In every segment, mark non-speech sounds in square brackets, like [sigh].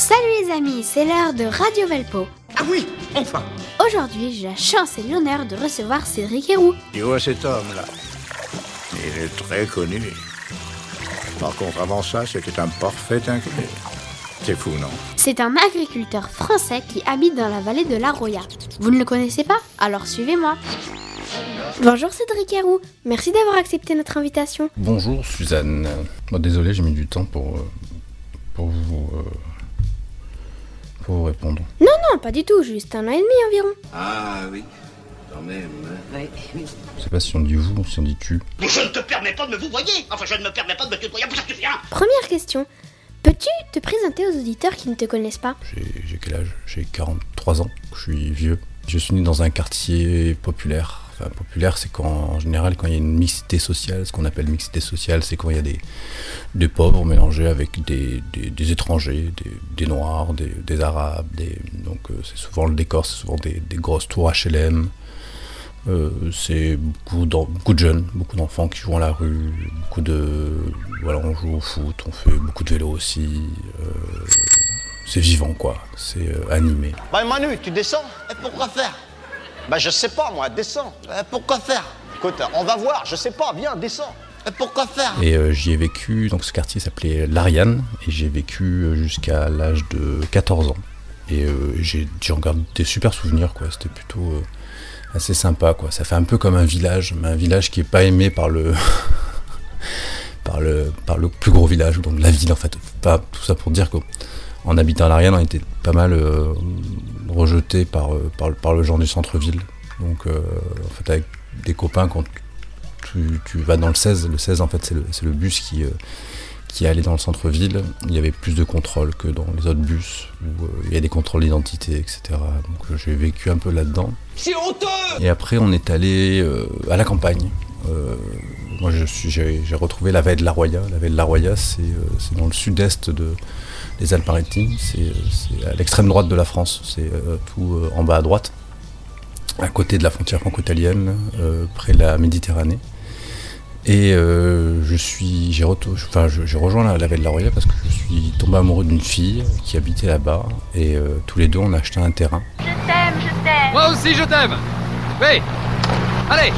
Salut les amis, c'est l'heure de Radio Velpo. Ah oui, enfin Aujourd'hui, j'ai la chance et l'honneur de recevoir Cédric Héroux. Tu vois cet homme-là Il est très connu. Par contre, avant ça, c'était un parfait inconnu. C'est fou, non? C'est un agriculteur français qui habite dans la vallée de la Roya. Vous ne le connaissez pas? Alors suivez-moi. Bonjour Cédric Héroux, merci d'avoir accepté notre invitation. Bonjour Suzanne. Bon, désolé, j'ai mis du temps pour, euh, pour, vous, euh, pour vous répondre. Non, non, pas du tout, juste un an et demi environ. Ah oui, quand même. hein. Je sais pas si on dit vous ou si on dit tu. Mais je ne te permets pas de me vous voyer Enfin, je ne me permets pas de me tutoyer pour ça que tu viens Première question. Peux-tu te présenter aux auditeurs qui ne te connaissent pas? J'ai j'ai quel âge? J'ai 43 ans, je suis vieux. Je suis né dans un quartier populaire. Populaire, c'est quand, en général, quand il y a une mixité sociale, ce qu'on appelle mixité sociale, c'est quand il y a des, pauvres mélangés avec des, étrangers, des, noirs, des, arabes. Donc, euh, c'est souvent le décor, c'est souvent des, grosses tours HLM. Euh, c'est beaucoup, beaucoup de jeunes, beaucoup d'enfants qui jouent à la rue, beaucoup de. Voilà, on joue au foot, on fait beaucoup de vélo aussi. euh, c'est vivant, quoi. C'est animé. Bah Manu, tu descends? Et pourquoi faire? Bah je sais pas moi, descends. Et pourquoi faire? Écoute, on va voir, je sais pas, viens, descends. Et pourquoi faire? Et euh, j'y ai vécu, donc ce quartier s'appelait l'Ariane, et j'ai vécu euh, jusqu'à l'âge de 14 ans. Et euh, j'ai j'en garde des super souvenirs, quoi. C'était plutôt euh, assez sympa, quoi. Ça fait un peu comme un village, mais un village qui est pas aimé par le. [laughs] par le, par le plus gros village, donc la ville en fait. Pas tout ça pour dire qu'en habitant à l'Ariane, on était pas mal euh, rejeté par, euh, par, le- par le genre du centre-ville. Donc euh, en fait avec des copains quand tu, tu vas dans le 16, le 16 en fait c'est le, bus qui, qui allait dans le centre-ville. Il y avait plus de contrôles que dans les autres bus où euh, il y a des contrôles d'identité, etc. Donc euh, j'ai vécu un peu là-dedans. C'est honteux Et après, on est allé euh, à la campagne. Moi, j'ai, retrouvé la vallée de la Roya. La vallée de la Roya, c'est dans le sud-est de, des Alpes-Maritimes. C'est, à l'extrême droite de la France. C'est euh, tout euh, en bas à droite, à côté de la frontière franco-italienne, euh, près de la Méditerranée. Et je suis, j'ai, je- rejoint la, la vallée de la Roya parce que je suis tombé amoureux d'une fille qui habitait là-bas. Et tous les deux, on a acheté un terrain. Moi aussi je t'aime Allez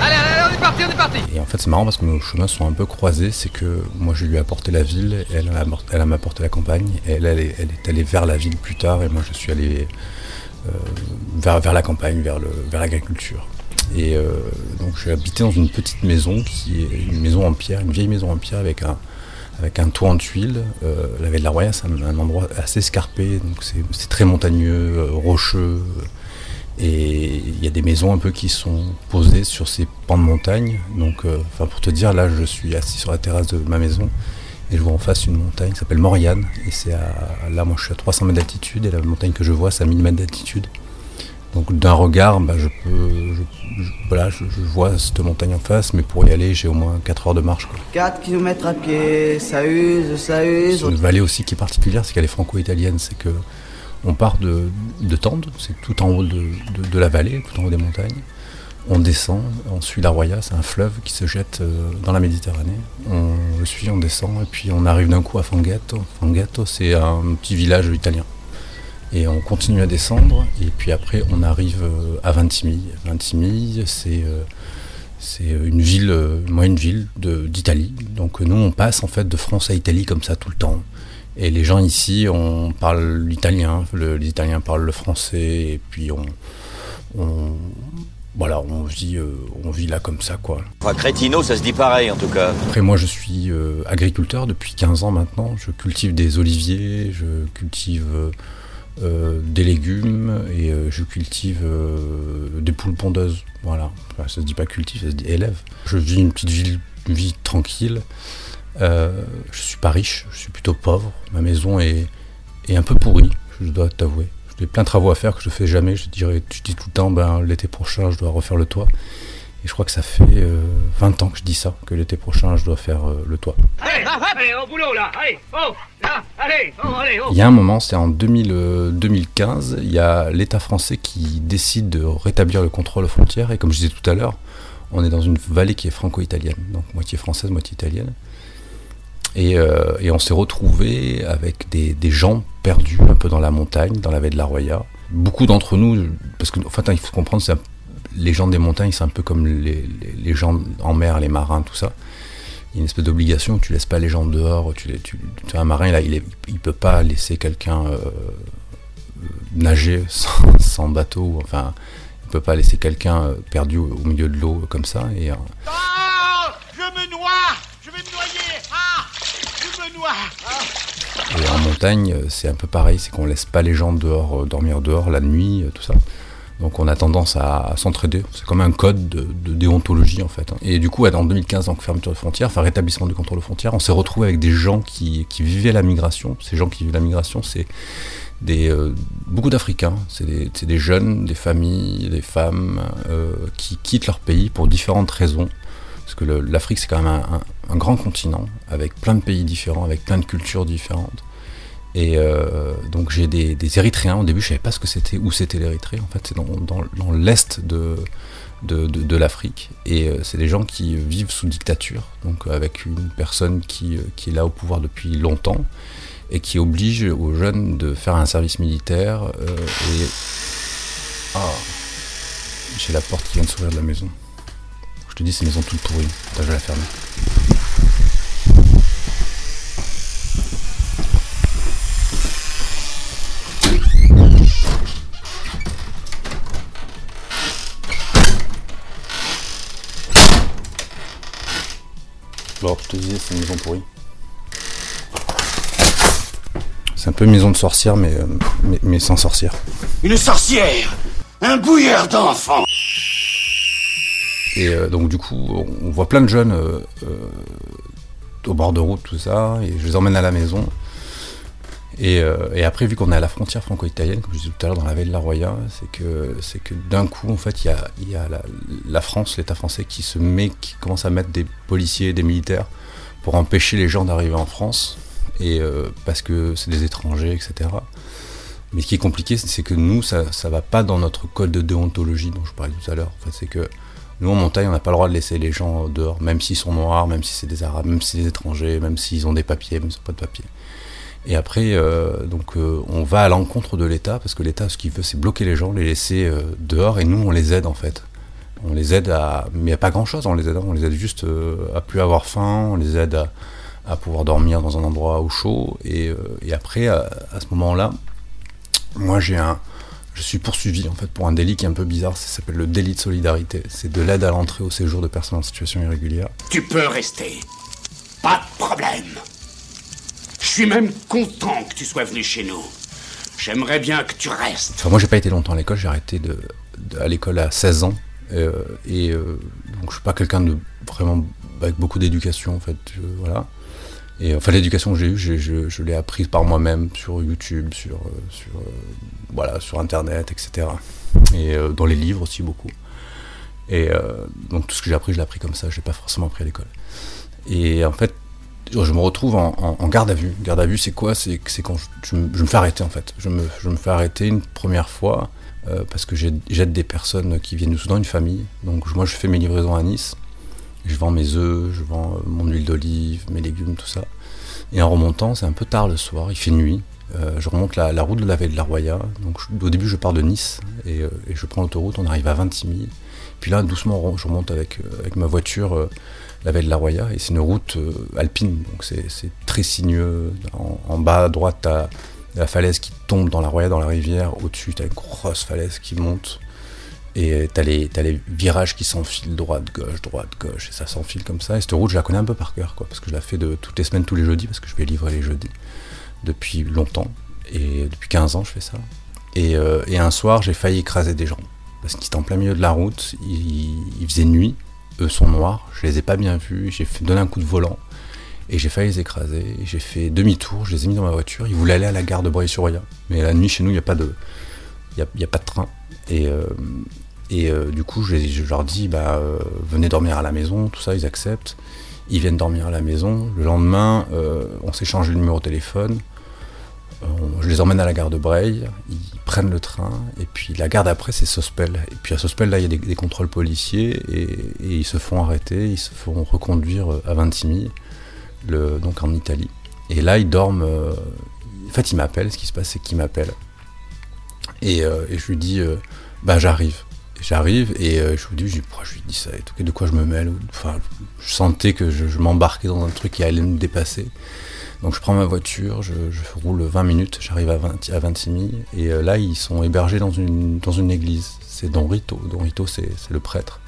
Allez, allez, on est parti, on est parti Et en fait, c'est marrant parce que nos chemins sont un peu croisés. C'est que moi, je lui ai apporté la ville, elle elle m'a apporté la campagne. Elle, elle est, elle est allée vers la ville plus tard, et moi, je suis allé euh, vers, vers la campagne, vers, l'agriculture. Et euh, donc, j'ai habité dans une petite maison qui est une maison en pierre, une vieille maison en pierre avec un, avec un toit en tuiles. Euh, la Vallée de la Roya, c'est un, endroit assez escarpé, donc c'est, très montagneux, euh, rocheux. Et y a des maisons un peu qui sont posées sur ces pans de montagne. Donc, euh, enfin, pour te dire, là, je suis assis sur la terrasse de ma maison et je vois en face une montagne qui s'appelle Moriane. Et c'est à, là, moi, je suis à 300 mètres d'altitude et la montagne que je vois, c'est à 1000 mètres d'altitude. Donc, d'un regard, bah, je peux, je, je- voilà, je, je vois cette montagne en face, mais pour y aller, j'ai au moins 4 heures de marche. quoi. 4 km à pied, ça use, ça use. C'est une vallée aussi qui est particulière, c'est qu'elle est franco-italienne. C'est que on part de, de Tende, c'est tout en haut de, la vallée, tout en haut des montagnes. On descend, on suit la Roya, c'est un fleuve qui se jette euh, dans la Méditerranée. On le suit, on descend, et puis on arrive d'un coup à Fanghetto. Fanghetto, c'est un petit village italien. Et on continue à descendre, et puis après on arrive euh, à Ventimille. Ventimille, c'est euh, c'est une ville, moi une ville d'Italie. Donc nous on passe en fait de France à Italie comme ça tout le temps. Et les gens ici, on parle l'italien, le- les Italiens parlent le français, et puis on, on- voilà, on vit, euh, on vit là comme ça quoi. Enfin, crétino, ça se dit pareil en tout cas. Après moi je suis euh, agriculteur depuis 15 ans maintenant, je cultive des oliviers, je cultive euh, des légumes et je cultive des poules pondeuses. Voilà, Enfin, ça se dit pas cultive, ça se dit élève. Je vis une petite ville, une vie tranquille. Euh, je suis pas riche, je suis plutôt pauvre. Ma maison est, est un peu pourrie, je dois t'avouer. J'ai plein de travaux à faire que je fais jamais. Je dirais, je dis tout le temps, ben, l'été prochain, je dois refaire le toit. Et je crois que ça fait euh, 20 ans que je dis ça, que l'été prochain, je dois faire euh, le toit. Allez, allez, au boulot là Allez, oh Là, allez, oh, allez, oh Il y a un moment, c'est en 2000, euh, 2015, il y a l'État français qui décide de rétablir le contrôle aux frontières. Et comme je disais tout à l'heure, on est dans une vallée qui est franco-italienne, donc moitié française, moitié italienne. Et, euh, et on s'est retrouvé avec des, gens perdus un peu dans la montagne, dans la vallée de la Roya. Beaucoup d'entre nous, parce que en fait, il faut comprendre, les gens des montagnes, c'est un peu comme les, gens en mer, les marins, tout ça. Il y a une espèce d'obligation, tu laisses pas les gens dehors. Tu, tu, un marin, là, il, est, il peut pas laisser quelqu'un euh, nager [laughs] sans, bateau. Enfin, il peut pas laisser quelqu'un perdu au, au, milieu de l'eau comme ça. Et, euh... oh, je me noie, je vais me noyer. Ah, Et en montagne, c'est un peu pareil, c'est qu'on laisse pas les gens dehors, euh, dormir dehors la nuit, tout ça. Donc on a tendance à, s'entraider. C'est comme un code de, déontologie en fait. Et du coup, en 2015, donc fermeture de frontières, enfin rétablissement du contrôle aux frontières, on s'est retrouvé avec des gens qui, vivaient la migration. Ces gens qui vivent la migration, c'est des, euh, beaucoup d'Africains. C'est des, jeunes, des familles, des femmes euh, qui quittent leur pays pour différentes raisons. Parce que l'Afrique, c'est quand même un, grand continent, avec plein de pays différents, avec plein de cultures différentes. Et euh, donc j'ai des, Érythréens, au début je savais pas ce que c'était, où c'était l'Érythrée, en fait c'est dans, l'est de, l'Afrique. Et euh, c'est des gens qui vivent sous dictature, donc avec une personne qui, qui est là au pouvoir depuis longtemps et qui oblige aux jeunes de faire un service militaire. Euh, et... Ah, j'ai la porte qui vient de s'ouvrir de la maison. Je te dis, c'est une maison toute pourrie. Attends, je vais la fermer. Bon, je te disais, c'est une maison pourrie. C'est un peu maison de sorcière, mais, euh, mais, mais, sans sorcière. Une sorcière Un bouilleur d'enfants Et euh, donc, du coup, on voit plein de jeunes euh, au bord de route, tout ça, et je les emmène à la maison. Et, après, vu qu'on est à la frontière franco-italienne, comme je disais tout à l'heure, dans la vallée de la Roya, c'est que, c'est que d'un coup, en fait, il y a, la, France, l'État français, qui se met, qui commence à mettre des policiers, des militaires, pour empêcher les gens d'arriver en France et euh, parce que c'est des étrangers, etc. Mais ce qui est compliqué, c'est que nous, ça ne va pas dans notre code de déontologie dont je parlais tout à l'heure. En fait, c'est que nous, en montagne, on n'a pas le droit de laisser les gens dehors, même s'ils sont noirs, même si c'est des arabes, même si c'est des étrangers, même s'ils ont des papiers, même s'ils n'ont pas de papiers. Et après, euh, donc, euh, on va à l'encontre de l'État, parce que l'État, ce qu'il veut, c'est bloquer les gens, les laisser euh, dehors, et nous, on les aide, en fait. On les aide à... Mais il n'y a pas grand-chose, on les aide, on les aide juste à plus avoir faim, on les aide à à pouvoir dormir dans un endroit au chaud. Et, après, à, à ce moment-là, moi j'ai un, je suis poursuivi en fait pour un délit qui est un peu bizarre, ça s'appelle le délit de solidarité. C'est de l'aide à l'entrée au séjour de personnes en situation irrégulière. Tu peux rester, pas de problème. Je suis même content que tu sois venu chez nous. J'aimerais bien que tu restes. Enfin, moi j'ai pas été longtemps à l'école, j'ai arrêté de, de, à l'école à 16 ans. Euh, et euh, donc je suis pas quelqu'un de vraiment avec beaucoup d'éducation en fait. Je, voilà. Et enfin, l'éducation que j'ai eue, je, je, je l'ai apprise par moi-même sur YouTube, sur, sur, euh, voilà, sur Internet, etc. Et euh, dans les livres aussi beaucoup. Et euh, donc tout ce que j'ai appris, je l'ai appris comme ça, je l'ai pas forcément appris à l'école. Et en fait, je me retrouve en, garde à vue. Garde à vue, c'est quoi? C'est quand je, me, fais arrêter en fait. Je me, me fais arrêter une première fois euh, parce que j'aide des personnes qui viennent du Soudan, une famille. Donc moi, je fais mes livraisons à Nice. Je vends mes œufs, je vends mon huile d'olive, mes légumes, tout ça. Et en remontant, c'est un peu tard le soir, il fait nuit. Euh, je remonte la, route de la vallée de la Roya. Au début, je pars de Nice et, euh, je prends l'autoroute. On arrive à Ventimille. Puis là, doucement, je remonte avec, euh, ma voiture la vallée de la Roya. Et c'est une route alpine, donc c'est très sinueux. En, en, bas à droite, tu la falaise qui tombe dans la Roya, dans la rivière. Au-dessus, tu une grosse falaise qui monte. Et t'as les, virages qui s'enfilent droite, gauche, droite, gauche, et ça s'enfile comme ça. Et cette route, je la connais un peu par cœur, quoi, parce que je la fais de toutes les semaines, tous les jeudis, parce que je vais livrer les jeudis depuis longtemps. Et depuis 15 ans, je fais ça. Et, euh, et un soir, j'ai failli écraser des gens. Parce qu'ils étaient en plein milieu de la route, il, faisait nuit, eux sont noirs, je les ai pas bien vus, j'ai donné un coup de volant, et j'ai failli les écraser. J'ai fait demi-tour, je les ai mis dans ma voiture, ils voulaient aller à la gare de Breuil-sur-Roya. Mais la nuit, chez nous, il n'y a pas de. A, a, pas de train. Et, euh, et euh, du coup, je, leur dis, bah, euh, venez dormir à la maison, tout ça, ils acceptent. Ils viennent dormir à la maison. Le lendemain, euh, on s'échange le numéro de téléphone. je les emmène à la gare de Breil. Ils prennent le train. Et puis la gare d'après, c'est Sospel. Et puis à Sospel, là, il y a des, contrôles policiers. Et, ils se font arrêter. Ils se font reconduire à Vintimille. le, donc en Italie. Et là, ils dorment. en fait, il m'appelle. Ce qui se passe, c'est qu'il m'appelle. Et, et je lui dis, bah j'arrive. J'arrive et euh, je lui dis, je, dis, je lui dis ça et de quoi je me mêle. Enfin, je sentais que je, m'embarquais dans un truc qui allait me dépasser. Donc je prends ma voiture, je, roule 20 minutes, j'arrive à, 20 à Vintimille, et euh, là ils sont hébergés dans une, église. C'est Don Rito. Don Rito, c'est c'est le prêtre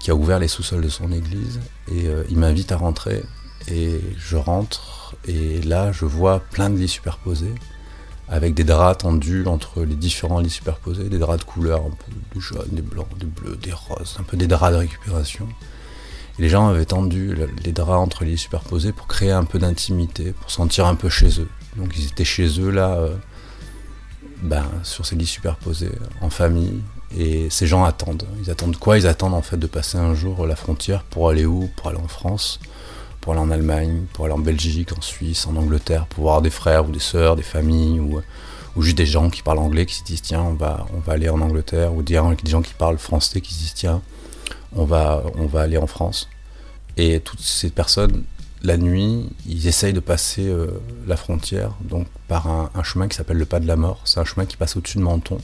qui a ouvert les sous-sols de son église, et euh, il m'invite à rentrer, et je rentre, et là je vois plein de lits superposés, avec des draps tendus entre les différents lits superposés, des draps de couleur, un peu du jaune, des blancs, des bleus, des roses, un peu des draps de récupération. Les gens avaient tendu le- les draps entre les lits superposés pour créer un peu d'intimité, pour sentir un peu chez eux. Donc ils étaient chez eux là, euh, ben, sur ces lits superposés, en famille. Et ces gens attendent. Ils attendent quoi? Ils attendent en fait de passer un jour la frontière pour aller où? Pour aller en France, pour aller en Allemagne, pour aller en Belgique, en Suisse, en Angleterre, pour voir des frères ou des sœurs, des familles, ou, ou juste des gens qui parlent anglais qui se disent tiens, on va, on va aller en Angleterre, ou des gens, des gens qui parlent français qui se disent tiens, on va, on va aller en France. Et toutes ces personnes, la nuit, ils essayent de passer euh, la frontière donc par un, un chemin qui s'appelle le pas de la mort. C'est un chemin qui passe au-dessus de Menton.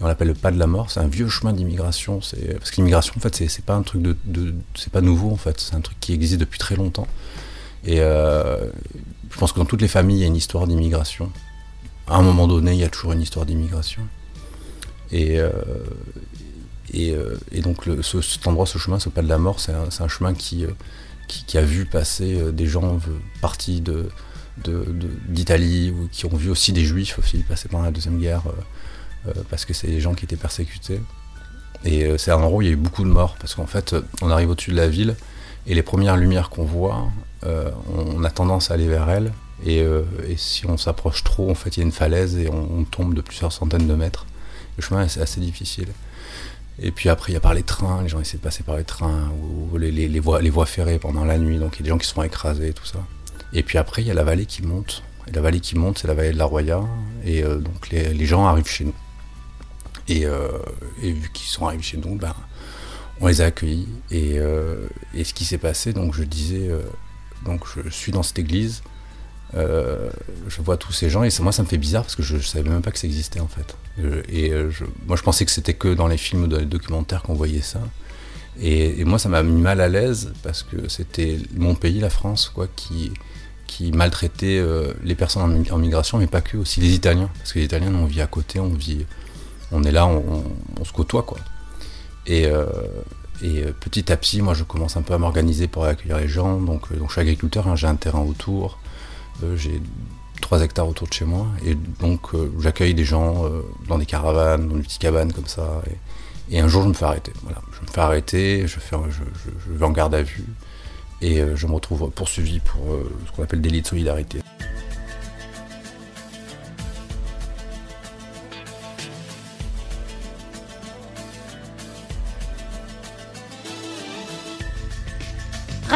On l'appelle le pas de la mort. C'est un vieux chemin d'immigration. Parce que l'immigration, en fait, c'est pas un truc de, c'est pas nouveau en fait. C'est un truc qui existe depuis très longtemps. Et euh, je pense que dans toutes les familles, il y a une histoire d'immigration. À un moment donné, il y a toujours une histoire d'immigration. Et, euh, euh, donc ce- cet endroit, ce chemin, ce pas de la mort, c'est un, chemin qui, a vu passer des gens partis d'Italie ou qui ont vu aussi des juifs aussi passer pendant la Deuxième Guerre parce que c'est des gens qui étaient persécutés. Et euh, c'est un endroit où il y a eu beaucoup de morts parce qu'en fait, euh, on arrive au-dessus de la ville et les premières lumières qu'on voit, euh, on a tendance à aller vers elles. Et, euh, si on s'approche trop, en fait, il y a une falaise et on, tombe de plusieurs centaines de mètres. Le chemin est assez difficile. Et puis après, il y a par les trains, les gens essaient de passer par les trains ou les, les- les voies, les ferrées pendant la nuit, donc il y a des gens qui se font écraser, tout ça. Et puis après, il y a la vallée qui monte. Et la vallée qui monte, c'est la vallée de la Roya. Et euh, donc les, les gens arrivent chez nous. Et, euh, et vu qu'ils sont arrivés chez nous, ben, on les a accueillis. Et, euh, et ce qui s'est passé, donc je disais, euh, donc je suis dans cette église, je vois tous ces gens et moi ça me fait bizarre parce que je, je savais même pas que ça existait en fait. Et moi je pensais que c'était que dans les films ou dans les documentaires qu'on voyait ça. Et, moi ça m'a mis mal à l'aise parce que c'était mon pays, la France, quoi, qui, qui maltraitait les personnes en, mi- en migration, mais pas que, aussi les Italiens. Parce que les Italiens, on vit à côté, on vit, on est là, on, se côtoie quoi. Et, euh, euh, petit à petit, moi je commence un peu à m'organiser pour accueillir les gens. Donc, euh, je suis agriculteur, hein, j'ai un terrain autour. J'ai 3 hectares autour de chez moi et donc j'accueille des gens dans des caravanes, dans des petites cabanes comme ça. Et, un jour je me fais arrêter. Voilà, je me fais arrêter, je, fais, je, je- vais en garde à vue et je me retrouve poursuivi pour ce qu'on appelle délit de solidarité.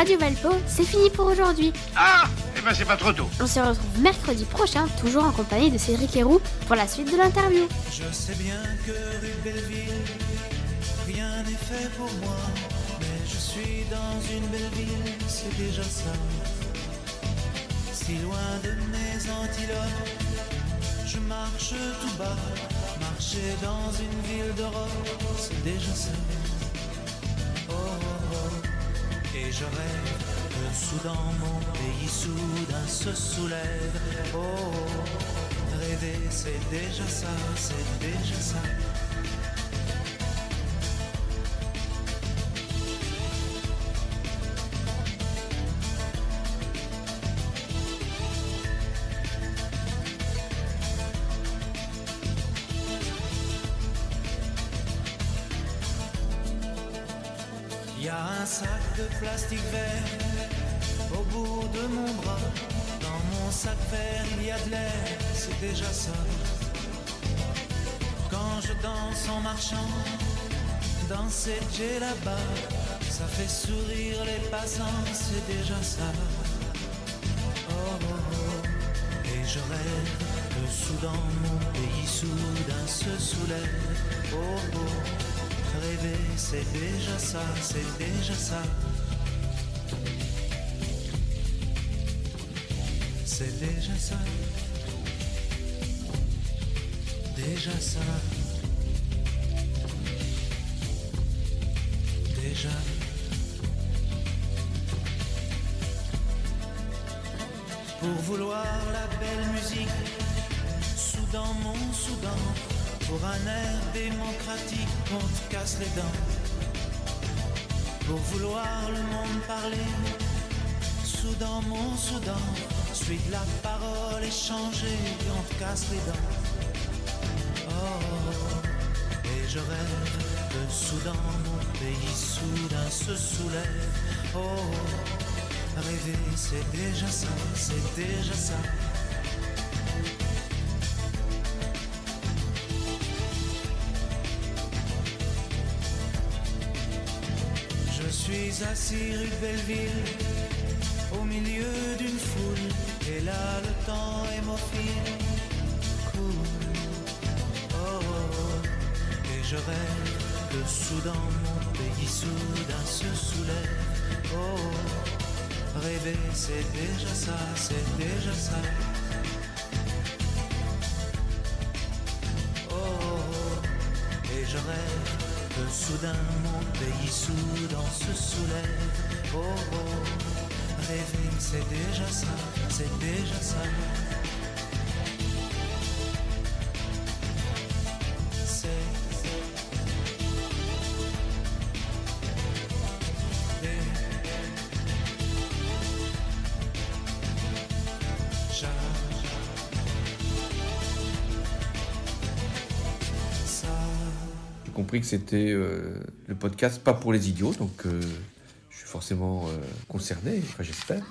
Radio Valpo, c'est fini pour aujourd'hui. Ah Eh ben c'est pas trop tôt. On se retrouve mercredi prochain, toujours en compagnie de Cédric Héroux, pour la suite de l'interview. Je sais bien que rue Belleville, rien n'est fait pour moi. Mais je suis dans une belle ville, c'est déjà ça. Si loin de mes antilopes, je marche tout bas. Marcher dans une ville d'Europe, c'est déjà ça. Oh, oh, oh. Et je rêve que soudain mon pays soudain se soulève. Oh, oh. rêver c'est déjà ça, c'est déjà ça. Il y a un sac de plastique vert au bout de mon bras. Dans mon sac vert, il y a de l'air, c'est déjà ça. Quand je danse en marchant, dans cette là-bas, ça fait sourire les passants, c'est déjà ça. Oh, oh, oh. Et je rêve que soudain mon pays soudain se soulève. C'est déjà ça, c'est déjà ça. c'est déjà ça. Déjà ça. Déjà. Pour vouloir la belle musique, Soudan, mon Soudan, pour un air démocratique, on te casse les dents. Pour vouloir le monde parler, Soudan, mon Soudan, suite la parole échangée, on casse les dents. Oh, et je rêve de Soudan, mon pays soudain se soulève. Oh, rêver c'est déjà ça, c'est déjà ça. Suis assis rue Belleville, au milieu d'une foule, et là le temps hémophile coule. Oh, oh, et je rêve que soudain mon pays soudain se soulève. Oh, rêver c'est déjà ça, c'est déjà ça. Oh, oh, et je rêve soudain mon pays soudain se soulève. Oh, oh, rêver c'est déjà ça, c'est déjà ça. Que c'était euh, le podcast pas pour les idiots, donc euh, je suis forcément euh, concerné, enfin j'espère.